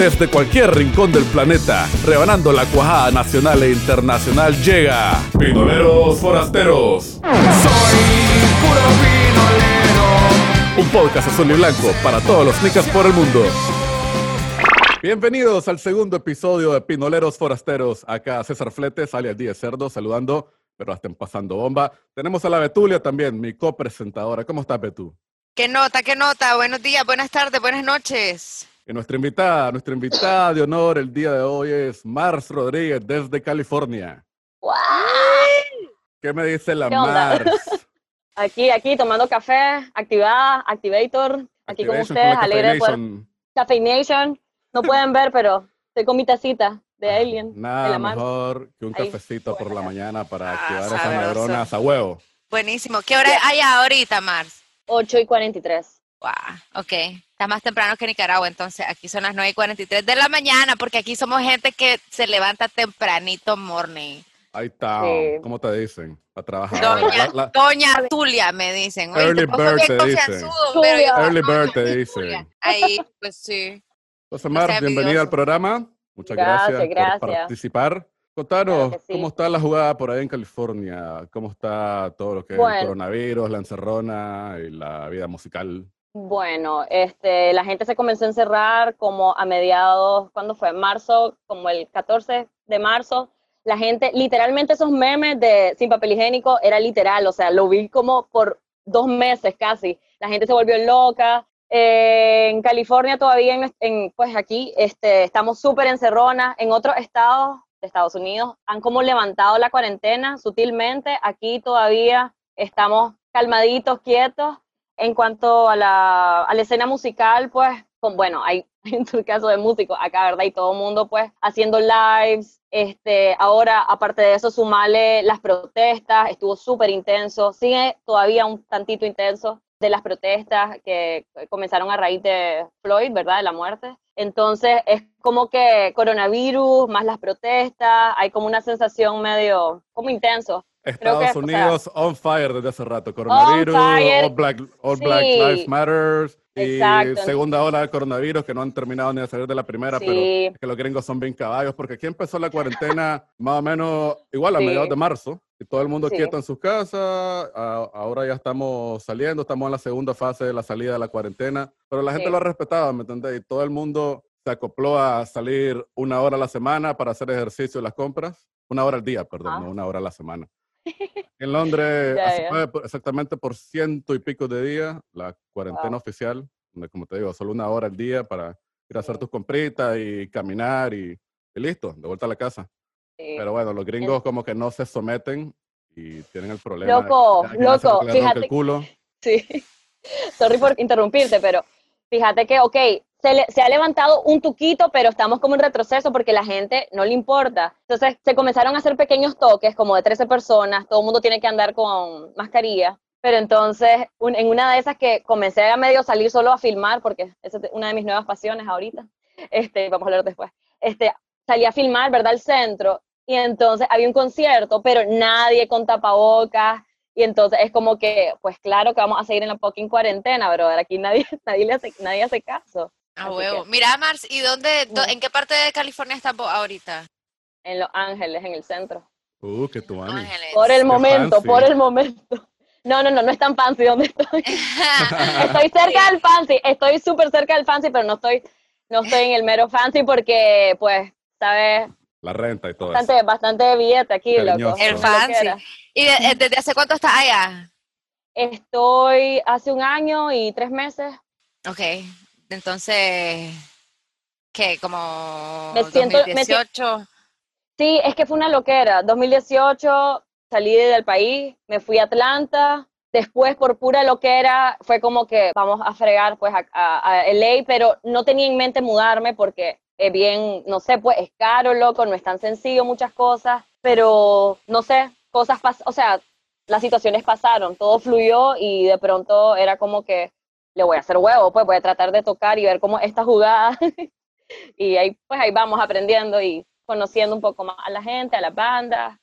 Desde cualquier rincón del planeta, rebanando la cuajada nacional e internacional, llega Pinoleros Forasteros. Soy puro pinolero. Un podcast azul y blanco para todos los nicas por el mundo. Bienvenidos al segundo episodio de Pinoleros Forasteros. Acá César Fletes, alias Díaz Cerdo, saludando, pero estén pasando bomba. Tenemos a la Betulia también, mi copresentadora. ¿Cómo estás, Betú? ¿Qué nota, qué nota? Buenos días, buenas tardes, buenas noches. Nuestra invitada, nuestra invitada de honor el día de hoy es Mars Rodríguez desde California. ¿Qué me dice la. Mars? Aquí, aquí, tomando café, activada, Activator, aquí con ustedes, la alegre de poder. Caffeination. Cafe Nation, no pueden ver, pero estoy con mi tacita de Alien. de Nada la Mars. mejor que un Ahí, cafecito por la mañana para Ah, activar esas sabroso. neuronas a huevo. Buenísimo. ¿Qué hora hay ahorita, Mars? 8 y 43. Wow, ok. Está más temprano que Nicaragua, entonces aquí son las 9 y 43 de la mañana, porque aquí somos gente que se levanta tempranito morning. Ahí está. Sí. ¿Cómo te dicen? A trabajar. Doña, La- la- Doña Tulia, me dicen. Oye, Early bird te Tulia. Early bird te dicen. Ahí, pues sí. Entonces, No Mars, sea bienvenida al programa. Muchas Gracias, gracias, por gracias. participar. Contanos, Claro sí. ¿cómo está la jugada por ahí en California? ¿Cómo está todo lo que es el Bueno. coronavirus, la encerrona y la vida musical? Bueno, este, la gente se comenzó a encerrar como a mediados, ¿cuándo fue? Marzo, como el 14 de marzo. La gente, literalmente esos memes de sin papel higiénico era literal, o sea, lo vi como por dos meses casi. La gente se volvió loca. Eh, en California todavía, en, en- pues aquí, este, estamos súper encerronas. En otros estados de Estados Unidos han como levantado la cuarentena sutilmente. Aquí todavía estamos calmaditos, quietos. En cuanto a la, escena musical, pues, con, bueno, hay en tu caso de músico acá, ¿verdad? Y todo el mundo, pues, haciendo lives. Este, ahora, aparte de eso, sumarle las protestas, estuvo súper intenso. Sigue todavía un tantito intenso de las protestas que comenzaron a raíz de Floyd, ¿verdad? De la muerte. Entonces, es como que coronavirus, más las protestas, hay como una sensación medio, como intenso. Que, Estados o sea, Unidos on fire desde hace rato. Coronavirus. All, Black, All Sí. Black Lives Matter. Y Exacto. segunda ola del coronavirus que no han terminado ni de salir de la primera, pero Sí. es que los gringos son bien caballos porque aquí empezó la cuarentena más o menos igual a Sí. mediados de marzo y todo el mundo quieto en sus casas. a- ahora ya estamos saliendo, estamos en la segunda fase de la salida de la cuarentena, pero la gente lo ha respetado, ¿me entendés? Y todo el mundo se acopló a salir una hora a la semana para hacer ejercicio y las compras. Una hora al día, perdón, Ah. no una hora a la semana. En Londres, Ya, ya. exactamente por ciento y pico de días, la cuarentena Wow. oficial, donde, como te digo, solo una hora al día para ir a hacer tus compritas y caminar y, y listo, de vuelta a la casa. Sí. Pero bueno, los gringos como que no se someten y tienen el problema. Loco, loco, el fíjate- culo. Sí. Sorry por interrumpirte, pero fíjate que, ok, se, le- se ha levantado un tuquito, pero estamos como en retroceso porque la gente no le importa. Entonces se comenzaron a hacer pequeños toques, como de 13 personas, todo el mundo tiene que andar con mascarilla. Pero entonces, un- en una de esas que comencé a medio salir solo a filmar, porque esa es una de mis nuevas pasiones ahorita, este, vamos a hablar después, este, salí a filmar, ¿verdad?, al centro, y entonces había un concierto, pero nadie con tapabocas, y entonces es como que, pues claro que vamos a seguir en la fucking cuarentena, brother. Aquí nadie, nadie, le hace, nadie hace caso. A Así huevo. que- Mira, Mars, ¿y dónde, en qué parte de California estás vos ahorita? En Los Ángeles, en el centro. Uh, qué tu. Por el Qué momento, fancy. por el momento. No, no, no, no es tan fancy donde estoy. Estoy cerca del fancy, estoy súper cerca del fancy, pero no estoy, no estoy en el mero fancy porque, pues, sabes, La renta y todo eso. bastante, bastante billete aquí, Cariñoso. loco. El lo fancy. ¿Y de- eh, desde hace cuánto estás allá? Estoy hace un año y tres meses. Ok, entonces, ¿qué? Como Me siento- me si- 2018. Sí, es que fue una loquera. 2018 salí del país, me fui a Atlanta. Después, por pura loquera, fue como que vamos a fregar pues a, a, a LA, pero no tenía en mente mudarme porque es bien, no sé, pues es caro, loco, no es tan sencillo muchas cosas, pero no sé, cosas pasaron, o sea, las situaciones pasaron, todo fluyó y de pronto era como que le voy a hacer huevo, pues voy a tratar de tocar y ver cómo esta jugada. y ahí, pues ahí vamos aprendiendo y conociendo un poco más a la gente, a las bandas.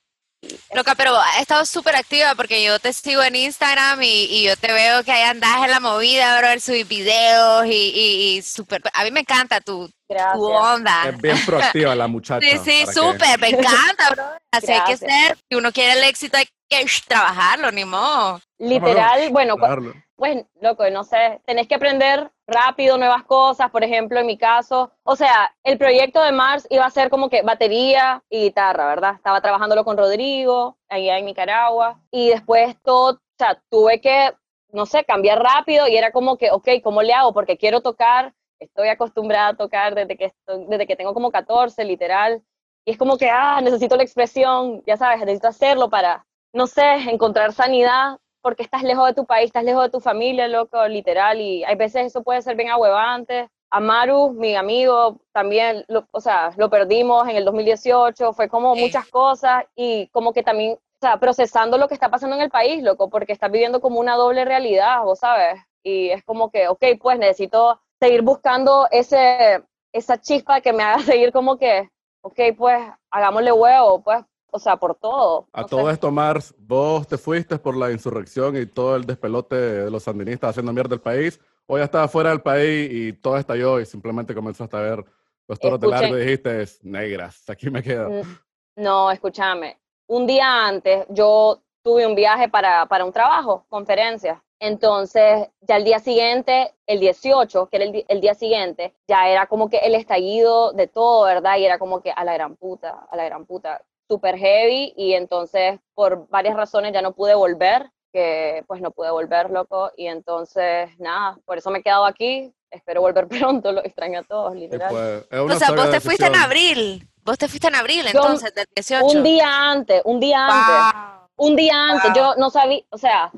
Loca, pero ha estado súper activa porque yo te sigo en Instagram y, y yo te veo que ahí andás en la movida, bro, subir videos y, y, y súper. A mí me encanta tu, Gracias. tu onda. Es bien proactiva la muchacha. Sí, sí, para que- súper, me encanta, bro. Así hay que Gracias. ser. Si uno quiere el éxito, hay que trabajarlo, ni modo. Literal, bueno, Trabajarlo. Pues, loco, no sé, tenés que aprender rápido nuevas cosas, por ejemplo, en mi caso, o sea, el proyecto de Mars iba a ser como que batería y guitarra, ¿verdad? Estaba trabajándolo con Rodrigo, allá en Nicaragua, y después todo, o sea, tuve que, no sé, cambiar rápido y era como que, ok, ¿cómo le hago? Porque quiero tocar, estoy acostumbrada a tocar desde que, desde que tengo como 14, literal, y es como que, ah, necesito la expresión, ya sabes, necesito hacerlo para, no sé, encontrar sanidad porque estás lejos de tu país, estás lejos de tu familia, loco, literal, y hay veces eso puede ser bien ahuevante. Amaru, mi amigo, también, lo- o sea, lo perdimos en el 2018, fue como muchas cosas y como que también, o sea, procesando lo que está pasando en el país, loco, porque estás viviendo como una doble realidad, vos sabes, y es como que, ok, pues necesito seguir buscando ese, esa chispa que me haga seguir como que, ok, pues hagámosle huevo, pues, o sea, por todo. A no todo sé. esto, Mars, vos te fuiste por la insurrección y todo el despelote de los sandinistas haciendo mierda del país, o ya estabas fuera del país y todo estalló y simplemente comenzaste a ver los toros de Escuchen. largo y dijiste, negras, aquí me quedo. Mm, No, escúchame. Un día antes yo tuve un viaje para, para un trabajo, conferencia. Entonces, ya el día siguiente, el 18, que era el, el día siguiente, ya era como que el estallido de todo, ¿verdad? Y era como que a la gran puta, a la gran puta, súper heavy. Y entonces, por varias razones, ya no pude volver, que pues no pude volver, loco. Y entonces, nada, por eso me he quedado aquí. Espero volver pronto, lo extraño a todos, literal. pues, es O sea, vos te fuiste en abril. Vos te fuiste en abril, Yo- entonces, del 18. Un día antes, un día antes. Wow. un día antes, Wow. yo no sabía, o sea,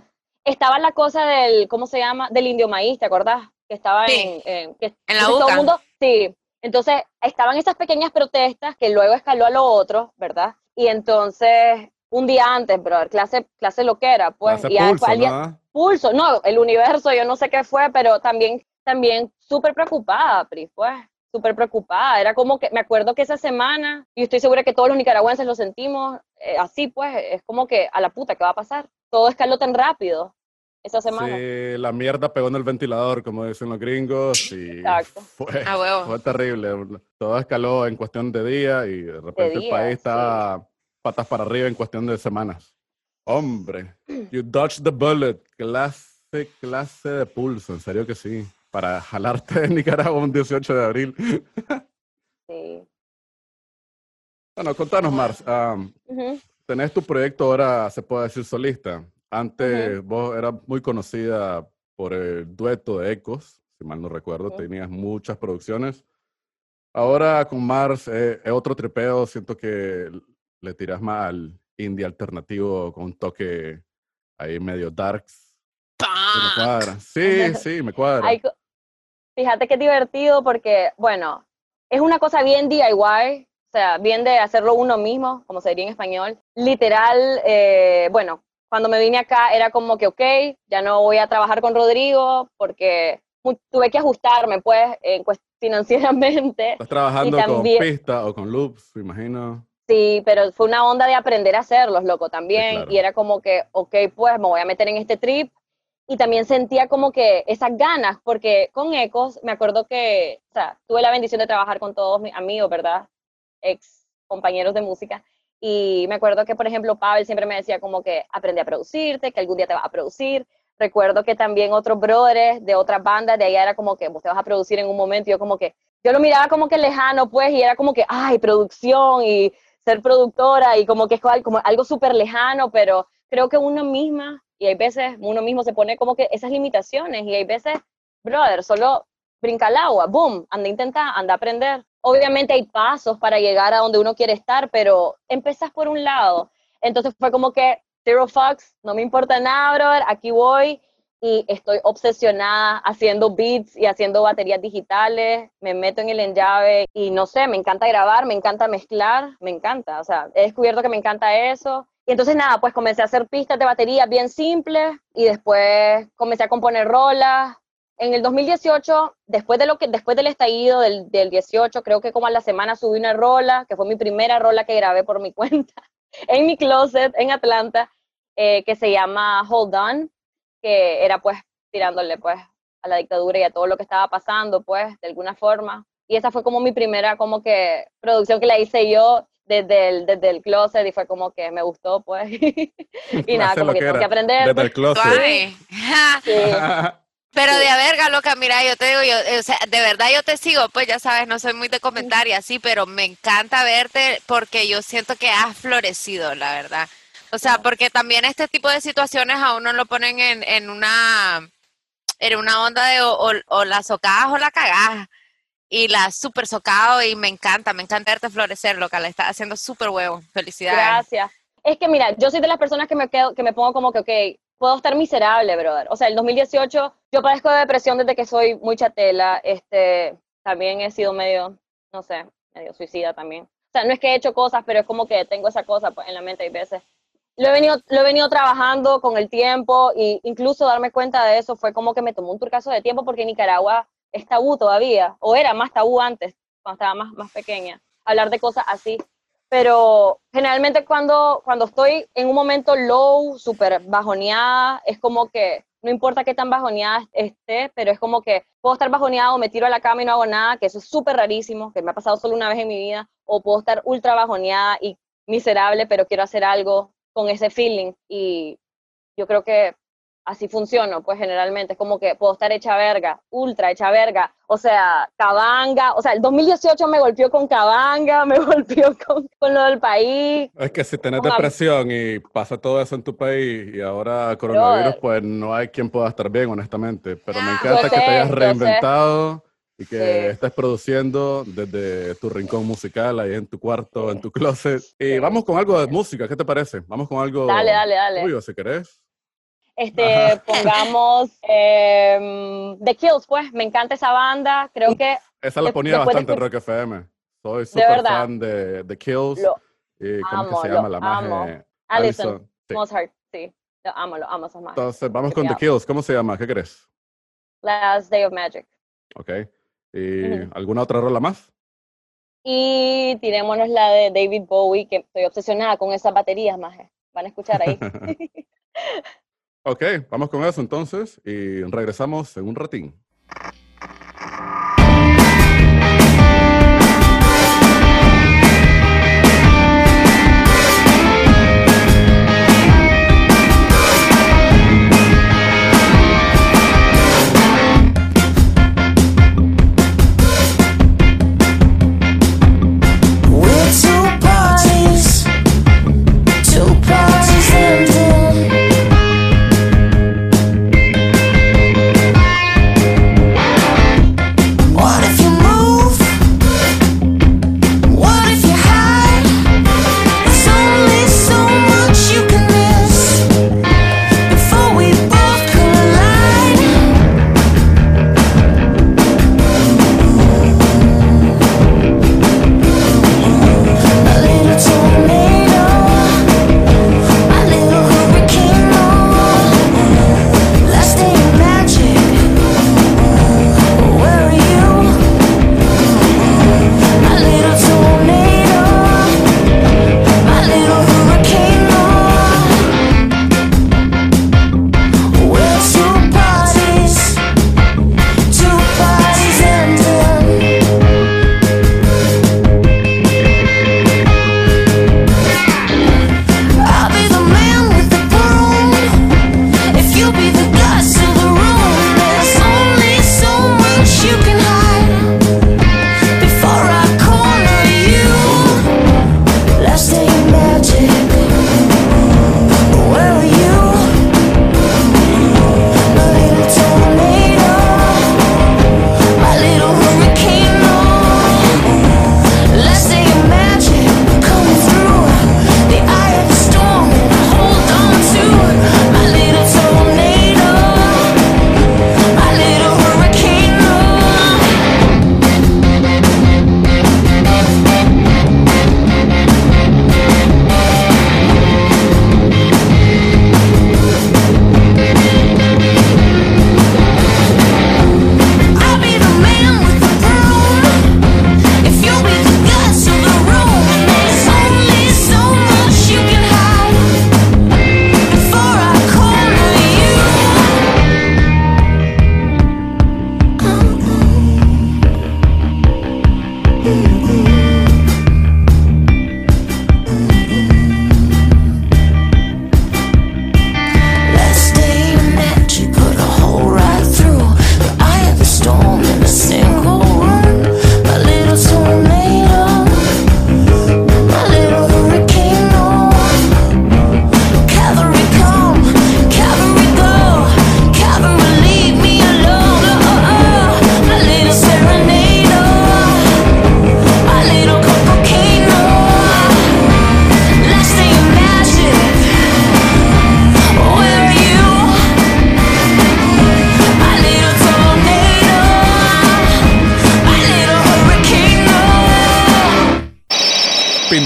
estaba la cosa del, ¿cómo se llama? Del indio maíz, ¿te acordás? Que estaba Sí. en, en- que En la entonces todo UCA. el mundo, sí. Entonces, estaban esas pequeñas protestas que luego escaló a lo otro, ¿verdad? Y entonces, un día antes, brother, clase, clase loquera, pues, Hace y pulso, al día- ¿no? pulso, no, el universo, yo no sé qué fue, pero también, también súper preocupada, Pri, pues, súper preocupada. Era como que, me acuerdo que esa semana, y estoy segura que todos los nicaragüenses lo sentimos eh, así, pues, es como que a la puta, ¿qué va a pasar? Todo escaló tan rápido esa semana. Sí, la mierda pegó en el ventilador, como dicen los gringos, y Exacto. fue, A huevo. fue terrible. Todo escaló en cuestión de días y de repente el país sí. está patas para arriba en cuestión de semanas. Hombre, you dodged the bullet. Clase, clase de pulso, en serio que sí. Para jalarte de Nicaragua un 18 de abril. Sí. Bueno, contanos, Mars. Ujú. tenés tu proyecto ahora, se puede decir, solista. Antes vos eras muy conocida por el dueto de Ecos, si mal no recuerdo, Ujú. tenías muchas producciones. Ahora con Mars eh, es otro tripeo, siento que le tiras más al indie alternativo con un toque ahí medio darks. Me cuadra. Sí, sí, me cuadra. Co- fíjate qué divertido porque, bueno, es una cosa bien DIY, o sea, bien de hacerlo uno mismo, como se diría en español. Literal, eh, bueno, cuando me vine acá era como que, ok, ya no voy a trabajar con Rodrigo porque tuve que ajustarme, pues, financieramente. Estás trabajando y con también- pista o con loops, me imagino. Sí, pero fue una onda de aprender a hacerlos, loco, también. claro. Y era como que, ok, pues me voy a meter en este trip. Y también sentía como que esas ganas, porque con Ecos me acuerdo que, o sea, tuve la bendición de trabajar con todos mis amigos, ¿verdad? Ex compañeros de música. Y me acuerdo que, por ejemplo, Pavel siempre me decía como que aprende a producirte, que algún día te vas a producir. Recuerdo que también otros brothers de otras bandas de allá era como que vos te vas a producir en un momento. Y yo como que, yo lo miraba como que lejano, pues, y era como que, ay, producción y ser productora y como que es como algo súper lejano, pero creo que uno misma, y hay veces uno mismo se pone como que esas limitaciones y hay veces, brother, solo brinca al agua, boom, anda a intentar, anda a aprender. Obviamente hay pasos para llegar a donde uno quiere estar, pero empezás por un lado. Entonces fue como que, zero fucks, no me importa nada, brother, aquí voy y estoy obsesionada haciendo beats y haciendo baterías digitales, me meto en el enllave y no sé, me encanta grabar, me encanta mezclar, me encanta, o sea, he descubierto que me encanta eso. Y entonces nada, pues comencé a hacer pistas de batería bien simples y después comencé a componer rolas. En el 2018, después, de lo que, después del estallido del, del 18, creo que como a la semana subí una rola, que fue mi primera rola que grabé por mi cuenta. en mi closet en Atlanta eh, que se llama Hold On, que era pues tirándole pues a la dictadura y a todo lo que estaba pasando pues de alguna forma. Y esa fue como mi primera como que producción que la hice yo desde el, desde el closet y fue como que me gustó pues. y nada, como lo que que tengo era, que aprender. Desde el closet. Suave. Sí. Pero de a verga, loca, mira, yo te digo, yo, o sea, de verdad yo te sigo, pues ya sabes, no soy muy de comentar y así, pero me encanta verte porque yo siento que has florecido, la verdad. O sea, porque también este tipo de situaciones a uno lo ponen en, en una en una onda de o, o- o la socás o la cagás. Y la super socado y me encanta, me encanta verte florecer, loca, la estás haciendo súper huevo. Felicidades. Gracias. Es que mira, yo soy de las personas que me quedo, que me pongo como que, ok, puedo estar miserable, brother. O sea, el 2018 yo padezco de depresión desde que soy muy chatela. Este, también he sido medio, no sé, medio suicida también. O sea, no es que he hecho cosas, pero es como que tengo esa cosa pues, en la mente hay veces. Lo he venido, lo he venido trabajando con el tiempo y incluso darme cuenta de eso fue como que me tomó un turcazo de tiempo porque Nicaragua es tabú todavía, o era más tabú antes, cuando estaba más, más pequeña, hablar de cosas así pero generalmente cuando, cuando estoy en un momento low, súper bajoneada, es como que no importa qué tan bajoneada esté, pero es como que puedo estar bajoneado, me tiro a la cama y no hago nada, que eso es súper rarísimo, que me ha pasado solo una vez en mi vida, o puedo estar ultra bajoneada y miserable, pero quiero hacer algo con ese feeling. Y yo creo que así funciono, pues generalmente es como que puedo estar hecha verga, ultra hecha verga, o sea, cabanga, o sea, el 2018 me golpeó con cabanga, me golpeó con, con lo del país, Es que si tenés depresión y pasa todo eso en tu país y ahora coronavirus, Brother. pues no hay quien pueda estar bien, honestamente. Pero me Ah. encanta Yo que te sé, hayas yo sé. reinventado y que Sí. estés produciendo desde tu rincón musical, ahí en tu cuarto, en tu closet. Y Sí. vamos con algo de música, ¿qué te parece? Vamos con algo dale, dale, dale. tuyo, si querés. Este, pongamos em, The Kills, pues, me encanta esa banda, creo que Esa la ponía bastante en Rock FM. Soy súper fan de The Kills. lo y ¿Cómo es que se llama la amo. maje? Allison Allison, sí. Mozart, sí, lo amo, lo amo, más. Entonces, vamos con The. Kills. ¿Cómo se llama? ¿Qué crees? Last Day of Magic. Ok. ¿Y alguna otra rola más? Y tirémonos la de David Bowie, que estoy obsesionada con esas baterías, maje. Van a escuchar ahí. Ok, vamos con eso entonces y regresamos en un ratín.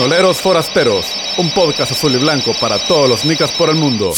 Bandoleros Forasteros, un podcast azul y blanco para todos los nicas por el mundo.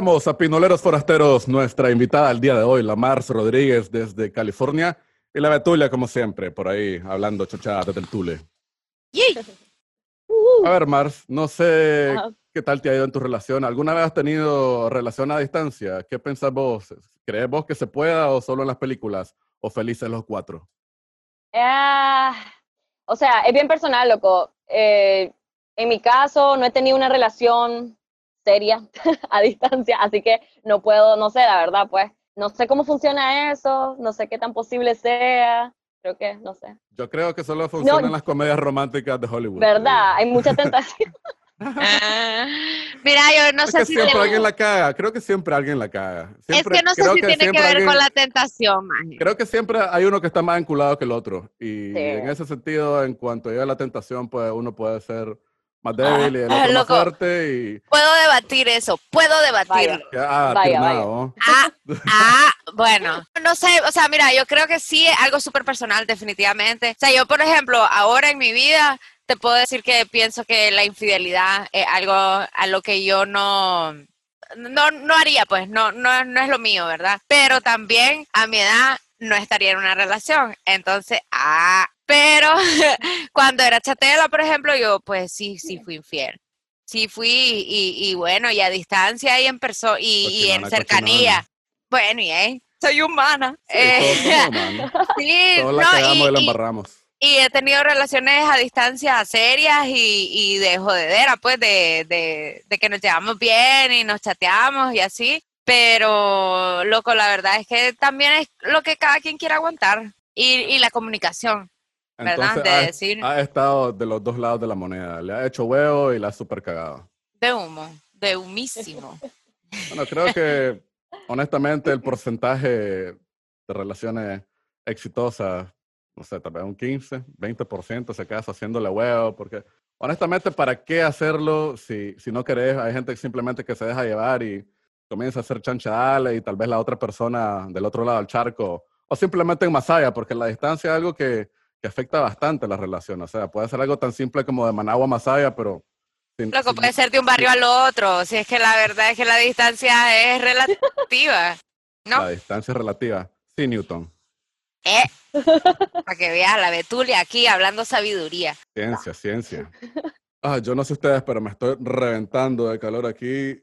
Regresamos a Pinoleros Forasteros, nuestra invitada al día de hoy, la Mars Rodríguez desde California y la Betulia, como siempre, por ahí hablando chochada de Tule. Yeah. A ver, Mars, no sé uh -huh. qué tal te ha ido en tu relación. ¿Alguna vez has tenido relación a distancia? ¿Qué pensás vos? ¿Crees vos que se pueda o solo en las películas? ¿O felices los cuatro? Uh, o sea, es bien personal, loco. Eh, en mi caso, no he tenido una relación seria a distancia, así que no puedo, no sé, la verdad, pues, no sé cómo funciona eso, no sé qué tan posible sea, creo que, no sé. Yo creo que solo funcionan las comedias románticas de Hollywood. ¿Verdad? Hay mucha tentación. Ah, Mira, yo no Es sé que si siempre tiene- alguien la caga. Creo que siempre alguien la caga. es Siempre- que no sé creo si tiene que ver alguien- con la tentación, maje. Creo que siempre hay uno que está más enculado que el otro. Y Sí. en ese sentido, en cuanto llega la tentación, pues uno puede ser más débil y el Ah, otro más loco. fuerte y Puedo debatir eso, puedo debatirlo. Vaya. queda Vaya, ¿no? Ah, ah, bueno, no sé, o sea, mira, yo creo que sí es algo súper personal, definitivamente. O sea, yo, por ejemplo, ahora en mi vida te puedo decir que pienso que la infidelidad es algo a lo que yo no, no, no haría, pues, no, no, no es lo mío, ¿verdad? Pero también a mi edad no estaría en una relación. Entonces, ah, pero cuando era chatela, por ejemplo, yo pues sí, sí fui infiel. Sí fui y, y bueno, y a distancia y en persona y, y en cercanía. cochinona. Bueno, y eh, soy humana. Sí, Eh, todos somos humanos. sí, Todos la no, cagamos y, la y- y- embarramos. y he tenido relaciones a distancia serias y, y de jodedera, pues, de, de, de que nos llevamos bien y nos chateamos y así. Pero, loco, la verdad es que también es lo que cada quien quiere aguantar. Y, y la comunicación, ¿verdad? Entonces, de ha, decir, ha estado de los dos lados de la moneda. Le ha hecho huevo y la ha super cagado. de humo, de humísimo. Bueno, creo que honestamente el porcentaje de relaciones exitosas, no sé, tal vez un 15, 20% se queda haciéndole huevo, porque honestamente, ¿para qué hacerlo si, si no querés? Hay gente simplemente que se deja llevar y comienza a hacer chanchadales y tal vez la otra persona del otro lado del charco, o simplemente en Masaya, porque la distancia es algo que, que afecta bastante la relación. O sea, puede ser algo tan simple como de Managua a Masaya, pero... sin- Loco, sin- puede ser de un barrio al otro, si es que la verdad es que la distancia es relativa, ¿no? La distancia es relativa. Sí, Newton. Eh, para que veas la Betulia aquí hablando sabiduría. Ciencia, ciencia. Ah, yo no sé ustedes, pero me estoy reventando de calor aquí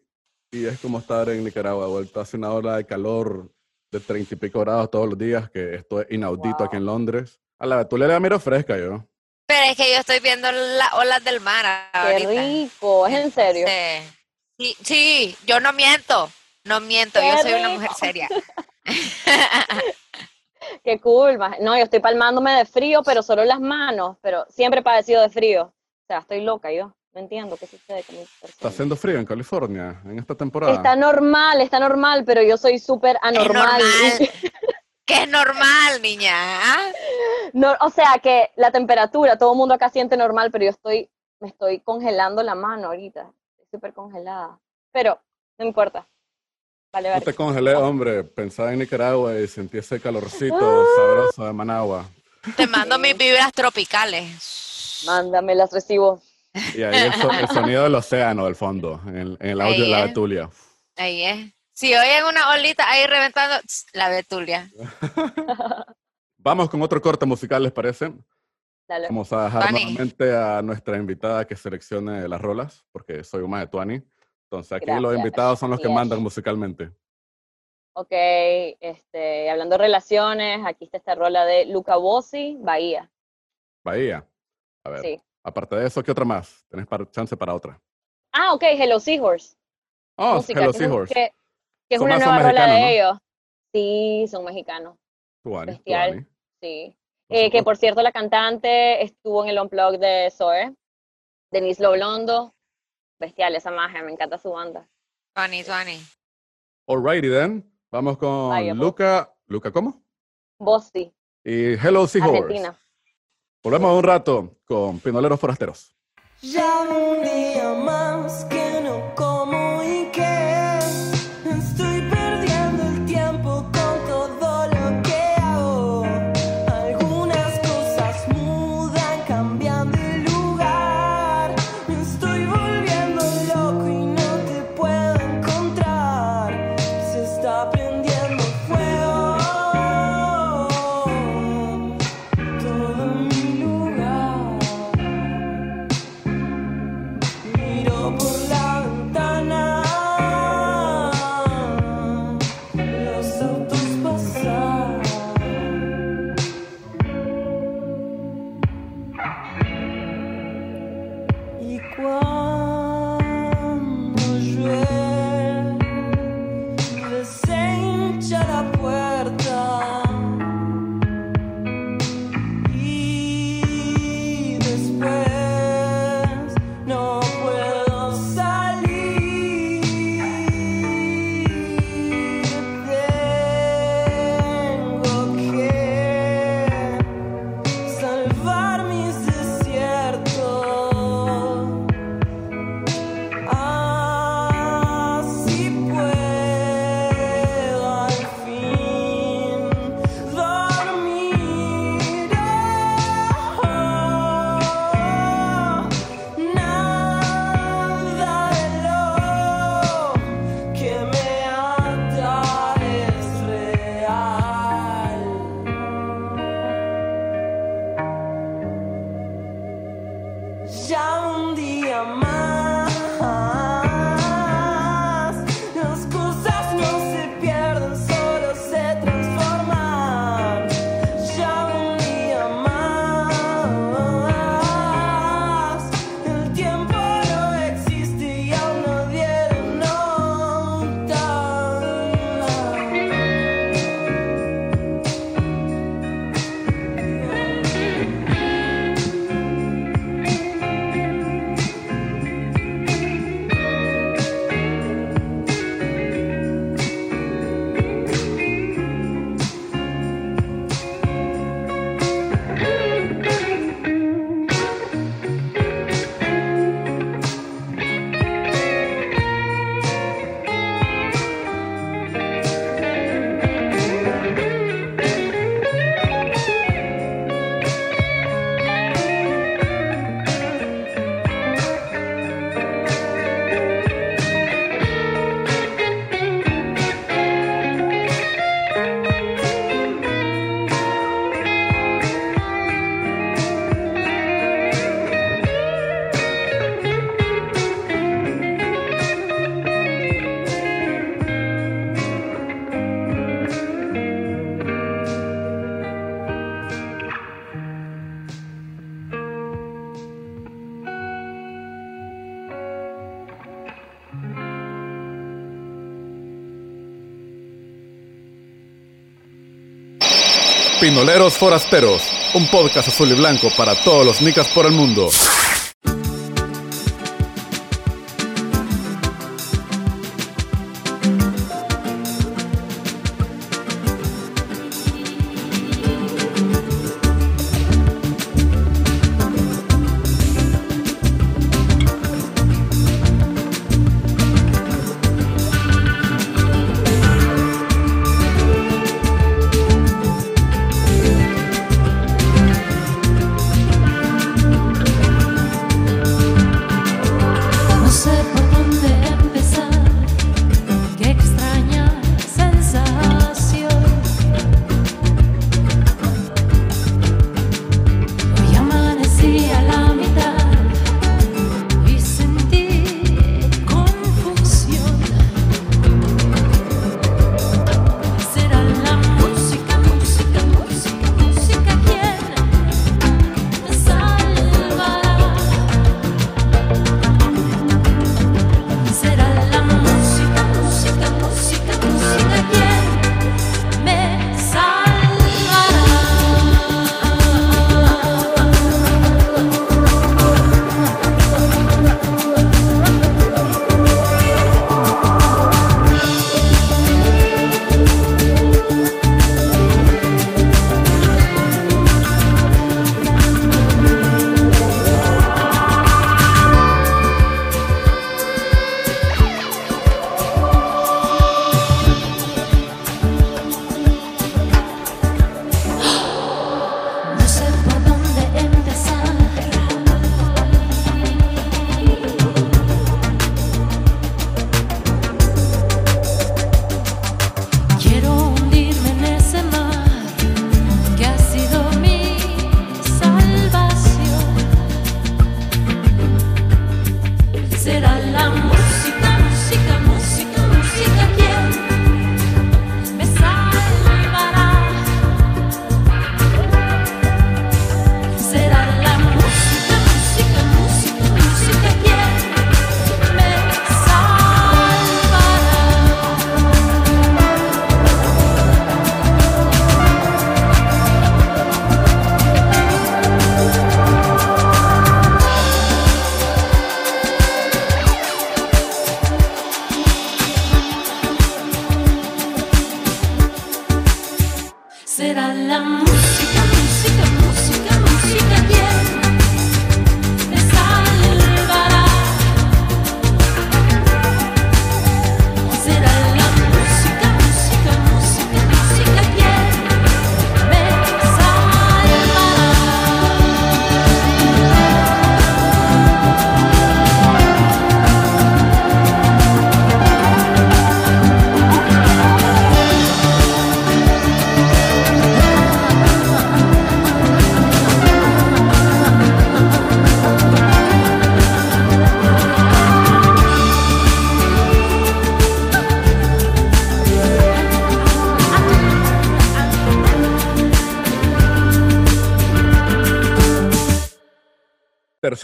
y es como estar en Nicaragua. Vuelto hace una ola de calor de treinta y pico grados todos los días, que esto es inaudito aquí en Londres. A la Betulia la miro fresca yo. Pero es que yo estoy viendo las olas del mar Qué rico, es en serio. Sí. Sí, sí, yo no miento, no miento, yo soy una mujer seria. Qué cool. No, yo estoy palmándome de frío, pero solo las manos, pero siempre he padecido de frío. O sea, estoy loca yo. No entiendo qué sucede con mis Está personas. haciendo frío en California en esta temporada. Está normal, está normal, pero yo soy súper anormal. normal. Que es normal, niña. ¿ah? No, o sea, que la temperatura, todo el mundo acá siente normal, pero yo estoy, me estoy congelando la mano ahorita. Estoy súper congelada. Pero, no importa. Vale, No vale. te congelé, hombre. Pensaba en Nicaragua y sentí ese calorcito Ah. sabroso de Managua. Te mando mis vibras tropicales. Mándame, las recibo. Y ahí el, so- el sonido del océano del fondo, en el, en el audio de la. Betulia. Ahí es. Si oyen una olita ahí reventando, la Betulia. Vamos con otro corte musical, ¿les parece? Dale. Vamos a dejar Tuani. nuevamente a nuestra invitada que seleccione las rolas, porque soy una de Tuani. Entonces aquí los invitados son los que mandan musicalmente. Ok, este, hablando de relaciones, aquí está esta rola de Luca Bossi, Bahía. Bahía. A ver, Sí. aparte de eso, ¿qué otra más? Tenés chance para otra. Ah, ok, Hello Seahorse. Oh, música, Hello Seahorse. Que, que es una nueva rola de ¿no? ellos. Sí, son mexicanos. Tuani, bestial. Tuani, Sí. Eh, que por cierto, la cantante estuvo en el Unplugged de Zoe, Denise Loblondo. Bestial, esa magia, me encanta su banda. Tuani, Tuani. Alrighty then. Vamos con Vaya, pues. Luca. ¿Luca cómo? Bossi, Y Hello Seahorse. Argentina. Volvemos un rato con Pinoleros Forasteros. Ya un día más que no Pinoleros Forasteros, un podcast azul y blanco para todos los nicas por el mundo.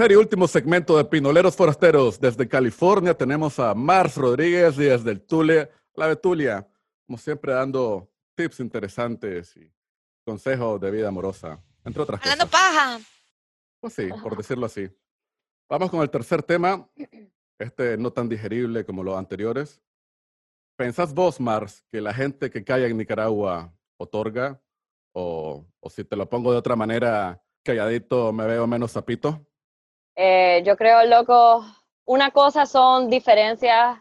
Tercer y último segmento de Pinoleros Forasteros. Desde California tenemos a Mars Rodríguez y desde el Tule, la Betulia, como siempre dando tips interesantes y consejos de vida amorosa, entre otras Hablando cosas. paja. Pues sí, por decirlo así. Vamos con el tercer tema, este no tan digerible como los anteriores. ¿Pensás vos, Mars, que la gente que cae en Nicaragua otorga? O, o si te lo pongo de otra manera, calladito me veo menos sapito. Eh, yo creo, loco, una cosa son diferencias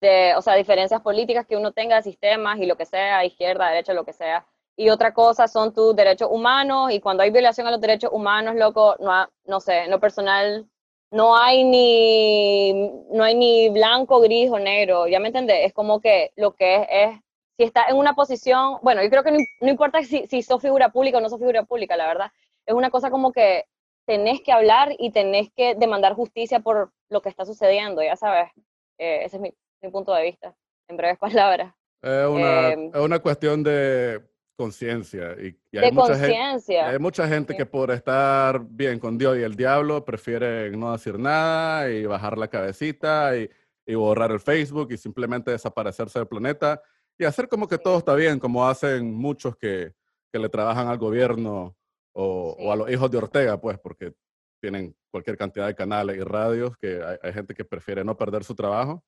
de, o sea, diferencias políticas que uno tenga de sistemas y lo que sea, izquierda, derecha, lo que sea. Y otra cosa son tus derechos humanos y cuando hay violación a los derechos humanos, loco, no, ha- no sé, en lo personal, no hay ni, no hay ni blanco, gris o negro, ¿ya me entendés? Es como que lo que es, es, si está en una posición, bueno, yo creo que no, no importa si, si sos figura pública o no sos figura pública, la verdad, es una cosa como que tenés que hablar y tenés que demandar justicia por lo que está sucediendo, ya sabes. Eh, ese es mi, mi punto de vista, en breves palabras. Es una, Em, es una cuestión de conciencia. Y, y hay De mucha gente, conciencia. hay mucha gente Sí. que por estar bien con Dios y el diablo prefieren no decir nada y bajar la cabecita y, y borrar el Facebook y simplemente desaparecerse del planeta y hacer como que Sí. todo está bien, como hacen muchos que, que le trabajan al gobierno o, o a los hijos de Ortega, pues, porque tienen cualquier cantidad de canales y radios que hay, hay gente que prefiere no perder su trabajo.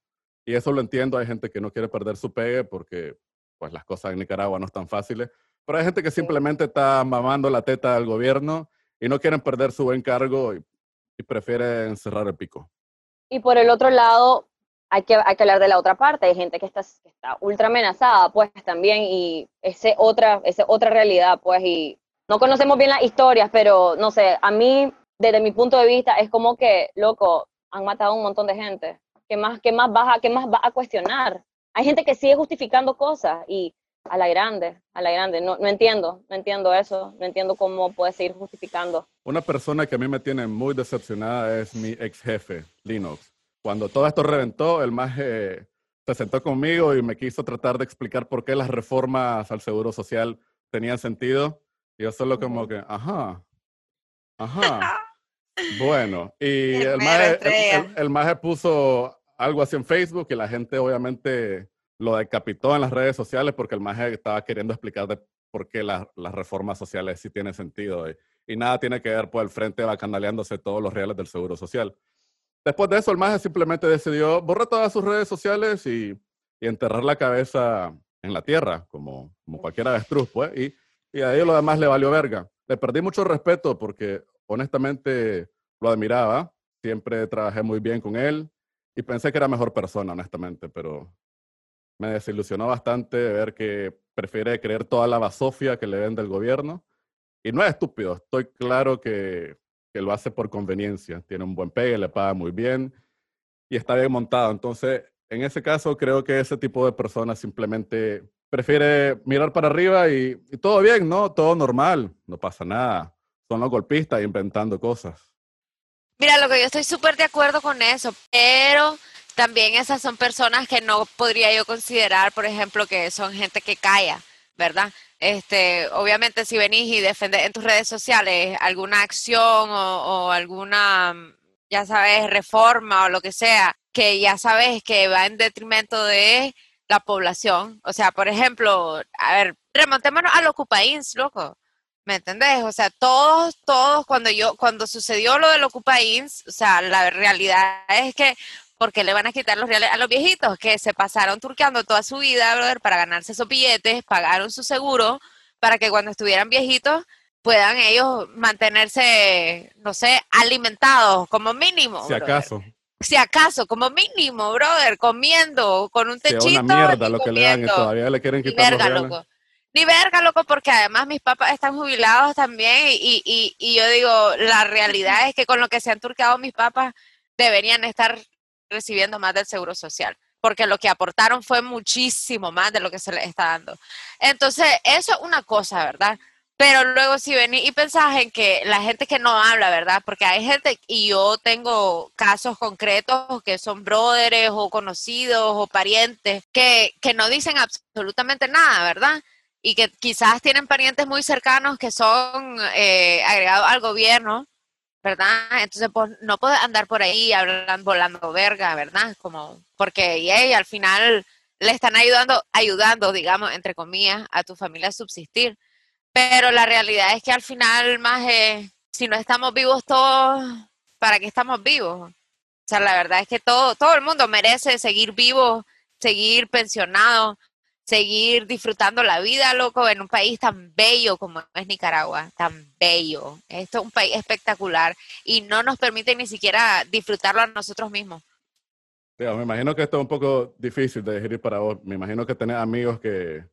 Y eso lo entiendo, hay gente que no quiere perder su pegue porque pues las cosas en Nicaragua no están fáciles, pero hay gente que simplemente está mamando la teta del gobierno y no quieren perder su buen cargo y, y prefieren cerrar el pico. Y por el otro lado, hay que, hay que hablar de la otra parte. Hay gente que está, que está ultra amenazada, pues también, y ese otra, esa otra realidad, pues, y no conocemos bien las historias, pero no sé, a mí, desde mi punto de vista, es como que, loco, han matado a un montón de gente. ¿Qué más, qué más vas a, qué más vas a cuestionar? Hay gente que sigue justificando cosas y a la grande, a la grande. No, no entiendo, no entiendo eso, no entiendo cómo puede seguir justificando. Una persona que a mí me tiene muy decepcionada es mi ex jefe, Linux. Cuando todo esto reventó, el más se sentó conmigo y me quiso tratar de explicar por qué las reformas al seguro social tenían sentido. Yo solo como que, ajá, ajá. Bueno, y El el maje, el, el- el maje puso algo así en Facebook y la gente obviamente lo decapitó en las redes sociales porque el maje estaba queriendo explicar de por qué las, las reformas sociales sí tienen sentido y, y nada tiene que ver por el frente bacandaleándose todos los reales del Seguro Social. Después de eso, el maje simplemente decidió borrar todas sus redes sociales y, y enterrar la cabeza en la tierra, como, como cualquier avestruz, pues, y, y a ello lo demás le valió verga. Le perdí mucho respeto porque honestamente lo admiraba, siempre trabajé muy bien con él y pensé que era mejor persona, honestamente, pero me desilusionó bastante ver que prefiere creer toda la basofia que le vende el gobierno. Y no es estúpido, estoy claro que, que lo hace por conveniencia. Tiene un buen pegue, le paga muy bien y está bien montado. Entonces, en ese caso, creo que ese tipo de personas simplemente prefiere mirar para arriba y, y todo bien, ¿no? Todo normal, no pasa nada. Son los golpistas inventando cosas. Mira, lo que yo estoy súper de acuerdo con eso, pero también esas son personas que no podría yo considerar, por ejemplo, que son gente que calla, ¿verdad? Este, obviamente si venís y defendés en tus redes sociales alguna acción o, o alguna, ya sabes, reforma o lo que sea, que ya sabes que va en detrimento de la población. O sea, por ejemplo, a ver, remontémonos a los Ocupains, loco. ¿Me entendés? O sea, todos, todos, cuando yo, cuando sucedió lo del Ocupains, o sea, la realidad es que, ¿por qué le van a quitar los reales a los viejitos? Que se pasaron turqueando toda su vida, brother, para ganarse esos billetes, pagaron su seguro, para que cuando estuvieran viejitos puedan ellos mantenerse, no sé, alimentados como mínimo. Si brother. acaso, Si acaso, como mínimo, brother, comiendo, con un techito. una mierda lo que le dan y comiendo. todavía le quieren Ni quitar los verga, loco. Ni verga, loco, porque además mis papás están jubilados también y, y, y yo digo, la realidad es que con lo que se han turcado mis papás deberían estar recibiendo más del seguro social, porque lo que aportaron fue muchísimo más de lo que se les está dando. Entonces, eso es una cosa, ¿verdad? Pero luego si venís y pensás en que la gente que no habla, ¿verdad? Porque hay gente, y yo tengo casos concretos que son brothers o conocidos o parientes que, que no dicen absolutamente nada, ¿verdad? Y que quizás tienen parientes muy cercanos que son eh, agregados al gobierno ¿verdad? Entonces, pues, no puedes andar por ahí hablando, volando verga, ¿verdad? Como, porque yay, al final le están ayudando, ayudando, digamos, entre comillas, a tu familia a subsistir. Pero la realidad es que al final, más si no estamos vivos todos, ¿para qué estamos vivos? O sea, la verdad es que todo, todo el mundo merece seguir vivo, seguir pensionado, seguir disfrutando la vida, loco, en un país tan bello como es Nicaragua, tan bello. Esto es un país espectacular y no nos permite ni siquiera disfrutarlo a nosotros mismos. Me imagino que esto es un poco difícil de digerir para vos. Me imagino que tenés amigos que,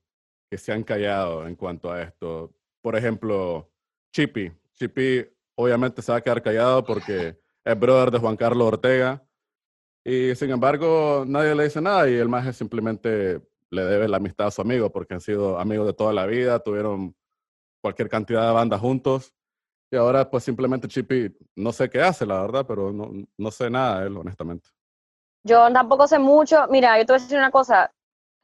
que se han callado en cuanto a esto. Por ejemplo, Chippy. Chippy obviamente se va a quedar callado porque es brother de Juan Carlos Ortega. Y sin embargo, nadie le dice nada y el maje simplemente le debe la amistad a su amigo porque han sido amigos de toda la vida, tuvieron cualquier cantidad de bandas juntos. Y ahora pues simplemente Chippy, no sé qué hace, la verdad, pero no, no sé nada de él, honestamente. Yo tampoco sé mucho. Mira, yo te voy a decir una cosa.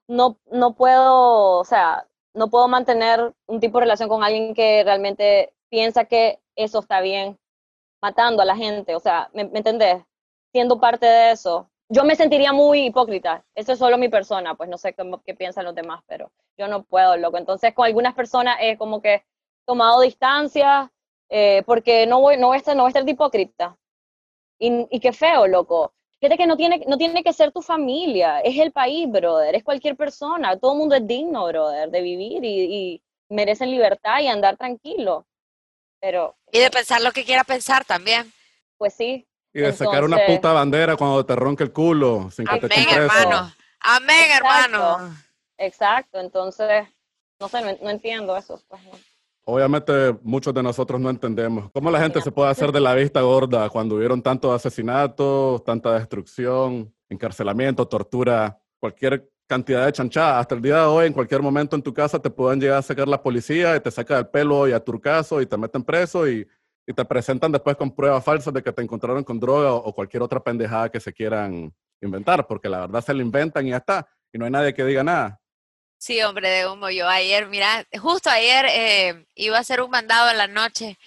No, no puedo, o sea, no puedo mantener un tipo de relación con alguien que realmente piensa que eso está bien, matando a la gente. O sea, ¿me, me entendés? Siendo parte de eso. Yo me sentiría muy hipócrita. Eso es solo mi persona, pues no sé qué, qué piensan los demás, pero yo no puedo, loco. Entonces, con algunas personas es como que tomado distancia, eh, porque no voy, no voy a estar, no voy a estar hipócrita. Y, y qué feo, loco. Fíjate que no tiene, no tiene que ser tu familia, es el país, brother, es cualquier persona, todo el mundo es digno, brother, de vivir y, y merecen libertad y andar tranquilo. Pero, Y de pensar lo que quiera pensar también. pues sí. Y de sacar una puta bandera cuando te ronque el culo sin que te Amén, hermano. Amén, Exacto. hermano. Exacto, entonces, no sé, no, no entiendo eso. Pues, no. Obviamente muchos de nosotros no entendemos cómo la gente se puede hacer de la vista gorda cuando hubieron tantos asesinatos, tanta destrucción, encarcelamiento, tortura, cualquier cantidad de chanchada. Hasta el día de hoy, en cualquier momento en tu casa te pueden llegar a sacar la policía y te saca del pelo y a turcaso y te meten preso y, y te presentan después con pruebas falsas de que te encontraron con droga o, o cualquier otra pendejada que se quieran inventar, porque la verdad se la inventan y ya está. Y no hay nadie que diga nada. Sí, hombre de humo. Yo ayer, mira, justo ayer eh, iba a hacer un mandado en la noche.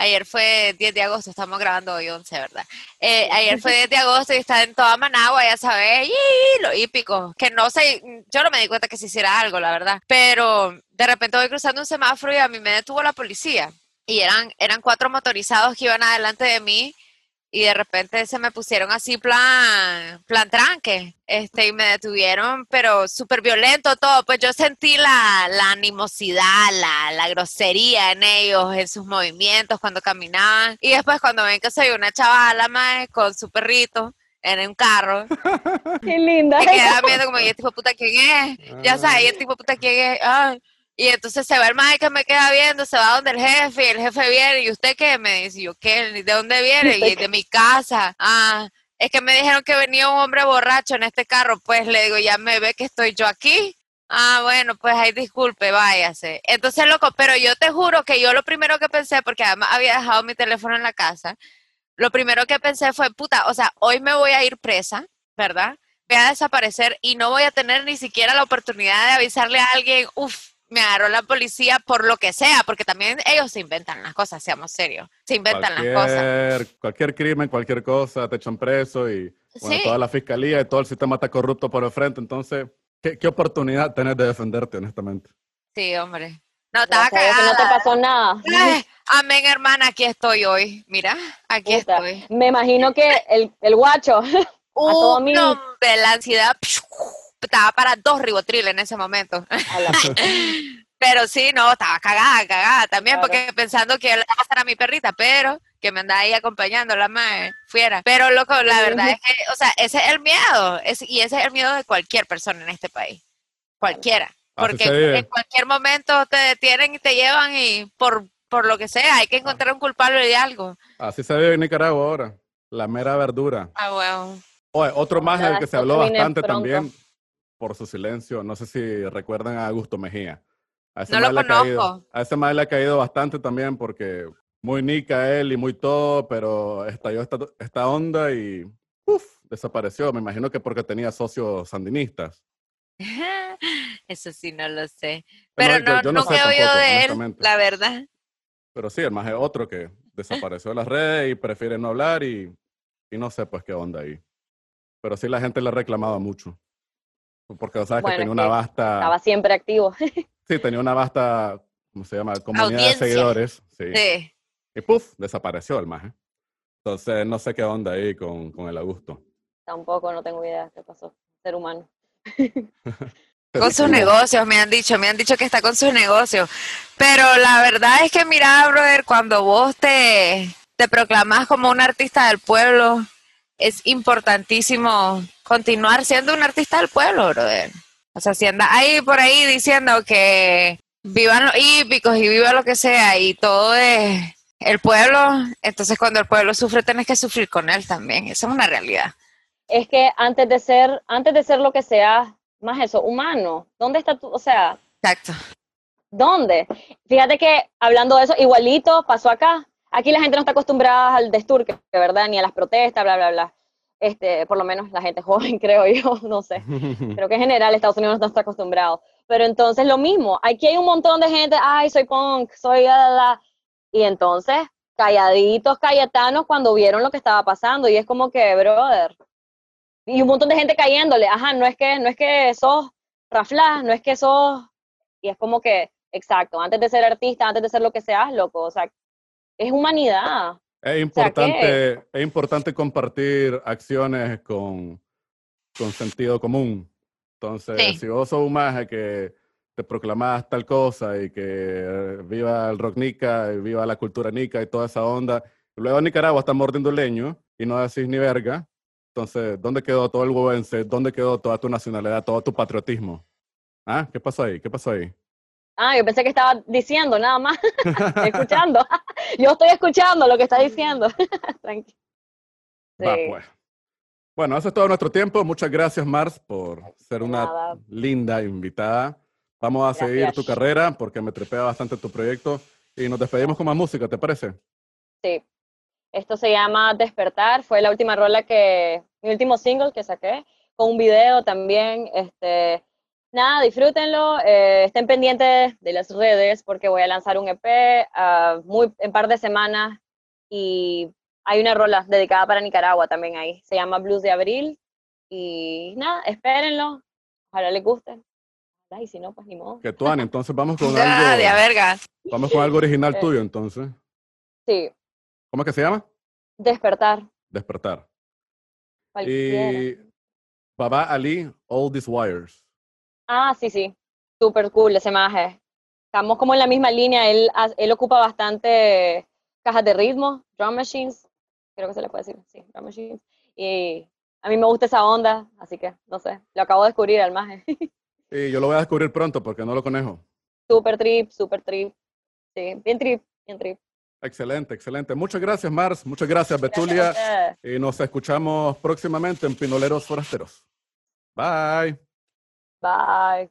Ayer fue 10 de agosto, estamos grabando hoy 11, ¿verdad? Eh, ayer fue 10 de agosto y estaba en toda Managua, ya sabes, y lo hípico. Que no sé, yo no me di cuenta que se hiciera algo, la verdad. Pero de repente voy cruzando un semáforo y a mí me detuvo la policía. Y eran, eran cuatro motorizados que iban adelante de mí y de repente se me pusieron así plan, plan tranque, este, y me detuvieron, pero súper violento todo, pues yo sentí la, la animosidad, la, la grosería en ellos, en sus movimientos cuando caminaban, y después cuando ven que soy una chavala más con su perrito en un carro, Qué linda. me quedan viendo como, ¿y este tipo puta quién es? Ya sabes, ¿y este tipo puta quién es? Ay. Y entonces se va el maestro que me queda viendo, se va donde el jefe, y el jefe viene, ¿y usted qué? Me dice, ¿yo qué? ¿De dónde viene? Y de mi casa. Ah, es que me dijeron que venía un hombre borracho en este carro, pues le digo, ya me ve que estoy yo aquí. Ah, bueno, pues ahí disculpe, váyase. Entonces, loco, pero yo te juro que yo lo primero que pensé, porque además había dejado mi teléfono en la casa, lo primero que pensé fue, puta, o sea, hoy me voy a ir presa, ¿verdad? Voy a desaparecer y no voy a tener ni siquiera la oportunidad de avisarle a alguien, uff, me agarró la policía por lo que sea, porque también ellos se inventan las cosas, seamos serios, se inventan las cosas. Cualquier, cualquier crimen, cualquier cosa, te echan preso y bueno, Sí. toda la fiscalía y todo el sistema está corrupto por el frente. Entonces, ¿qué, qué oportunidad tenés de defenderte, honestamente? Sí, hombre. No, a Dios que no te pasó nada. Amén, hermana, aquí estoy hoy. Mira, aquí Puta. estoy. Me imagino que el, el guacho, todo Un mil. hombre, la ansiedad estaba para dos ribotril en ese momento. a la- Pero sí, no, estaba cagada, cagada también, Claro. porque pensando que él iba a ser a mi perrita, pero que me andaba ahí acompañando la madre fuera. Pero loco, la verdad es que, o sea, ese es el miedo, es, y ese es el miedo de cualquier persona en este país. Cualquiera. Porque en cualquier momento te detienen y te llevan y por, por lo que sea, hay que encontrar un culpable de algo. Así se vive en Nicaragua ahora. La mera verdura. Ah, bueno. Oye, otro más del que se habló bastante pronto. también por su silencio. No sé si recuerdan a Augusto Mejía. A ese No lo ha caído- a ese mae le ha caído bastante también porque muy nica él y muy todo, pero estalló esta, esta onda y uf, desapareció. Me imagino que porque tenía socios sandinistas. Eso sí, no lo sé. Pero yo- no, yo no nunca sé he oído de él, la verdad. Pero sí, el más es otro que desapareció de las redes y prefiere no hablar y, y no sé pues qué onda ahí. Pero sí la gente le reclamaba mucho. Porque sabes Bueno, que tenía una vasta, Estaba siempre activo. sí, tenía una vasta, ¿cómo se llama? Comunidad Audiencia. de seguidores. Sí. Sí. Y puf, desapareció el maje. Entonces no sé qué onda ahí con, con el Augusto. Tampoco, no tengo idea qué pasó. Ser humano. Con sus negocios, me han dicho, me han dicho que está con sus negocios. Pero la verdad es que, mira, brother, cuando vos te, te proclamas como un artista del pueblo, es importantísimo continuar siendo un artista del pueblo, brother. O sea, si andas ahí por ahí diciendo que vivan los hípicos y viva lo que sea y todo es el pueblo, entonces cuando el pueblo sufre, tenés que sufrir con él también. Esa es una realidad. Es que antes de ser, antes de ser lo que sea, más eso, humano, ¿dónde está tu, o sea, Exacto. ¿Dónde? Fíjate que hablando de eso, igualito pasó acá. Aquí la gente no está acostumbrada al desturque, ¿verdad? Ni a las protestas, bla, bla, bla. Este, por lo menos la gente joven, creo yo, no sé. Creo que en general Estados Unidos no está acostumbrado. Pero entonces lo mismo, aquí hay un montón de gente, ay, soy punk, soy la, la. Y entonces, calladitos, cayetanos, cuando vieron lo que estaba pasando. Y es como que, brother. Y un montón de gente cayéndole, ajá, no es que, no es que sos rafla, no es que sos. Y es como que, exacto, antes de ser artista, antes de ser lo que seas, loco, o sea, es humanidad. Es sea, importante, es importante compartir acciones con, con sentido común. Entonces, Sí. si vos sos un maje que te proclamás tal cosa y que eh, viva el rock nica, y viva la cultura nica y toda esa onda, luego Nicaragua está mordiendo leño y no decís ni verga, entonces, ¿dónde quedó todo el huevense? ¿Dónde quedó toda tu nacionalidad, todo tu patriotismo? ¿Ah? ¿Qué pasó ahí? ¿Qué pasó ahí? Ah, yo pensé que estaba diciendo nada más, escuchando. yo estoy escuchando lo que está diciendo. Tranqui. Va, Sí. pues. Bueno, eso es todo nuestro tiempo. Muchas gracias, Mars, por ser una nada. linda invitada. Vamos a seguir tu carrera porque me trepea bastante tu proyecto y nos despedimos con más música, ¿te parece? Sí. Esto se llama Despertar, fue la última rola que, mi último single que saqué, con un video también. Este, nada, disfrútenlo, eh, estén pendientes de las redes porque voy a lanzar un EP ah, muy, en par de semanas y hay una rola dedicada para Nicaragua también ahí, se llama Blues de Abril y nada, espérenlo, ojalá les guste. Ay, si no, pues ni modo. Que tú, Ani, entonces vamos con Ah, de a algo, verga. vamos con algo original Eh. tuyo, entonces. Sí, ¿Cómo es que se llama? Despertar. Despertar. cualquiera. Y Baba Ali, All These Wires. Ah, sí, sí. Súper cool ese maje. Estamos como en la misma línea. Él, él ocupa bastante cajas de ritmo, drum machines. Creo que se le puede decir, sí, drum machines. Y a mí me gusta esa onda, así que, no sé, lo acabo de descubrir al maje. Y yo lo voy a descubrir pronto porque no lo conozco. Súper trip, súper trip. Sí, bien trip, bien trip. Excelente, excelente. Muchas gracias, Mars. Muchas gracias, Betulia. Y nos escuchamos próximamente en Pinoleros Forasteros. Bye. Bye.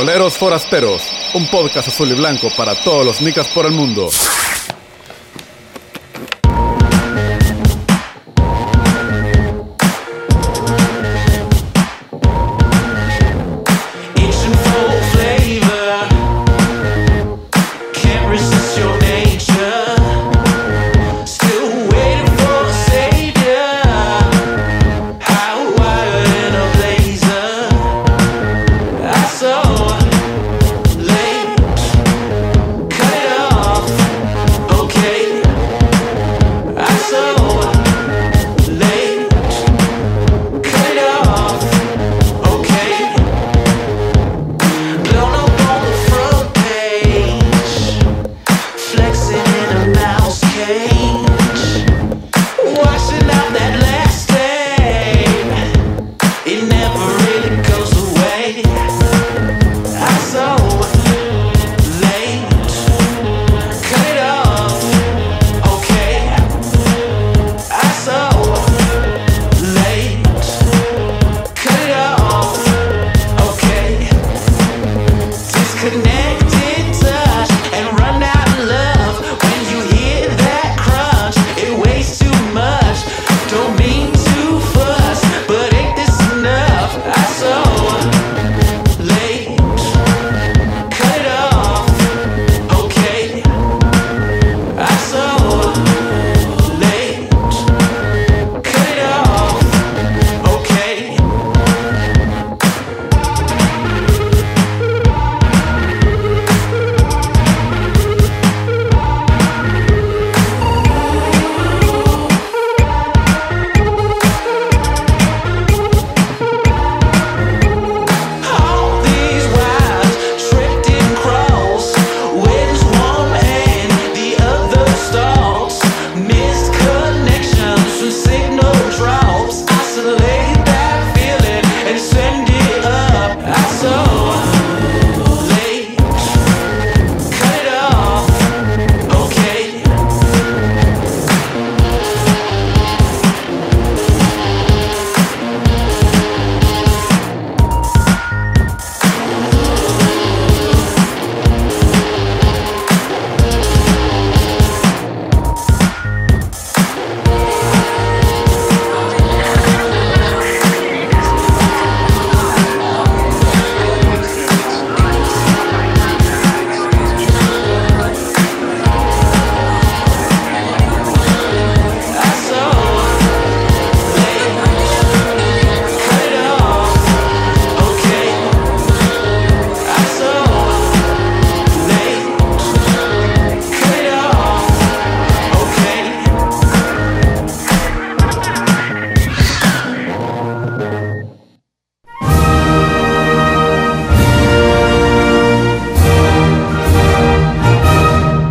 Bandoleros Forasteros, un podcast azul y blanco para todos los nicas por el mundo.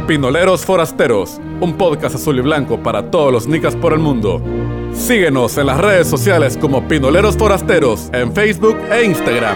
Pinoleros Forasteros, un podcast azul y blanco para todos los nicas por el mundo. Síguenos en las redes sociales como Pinoleros Forasteros en Facebook e Instagram.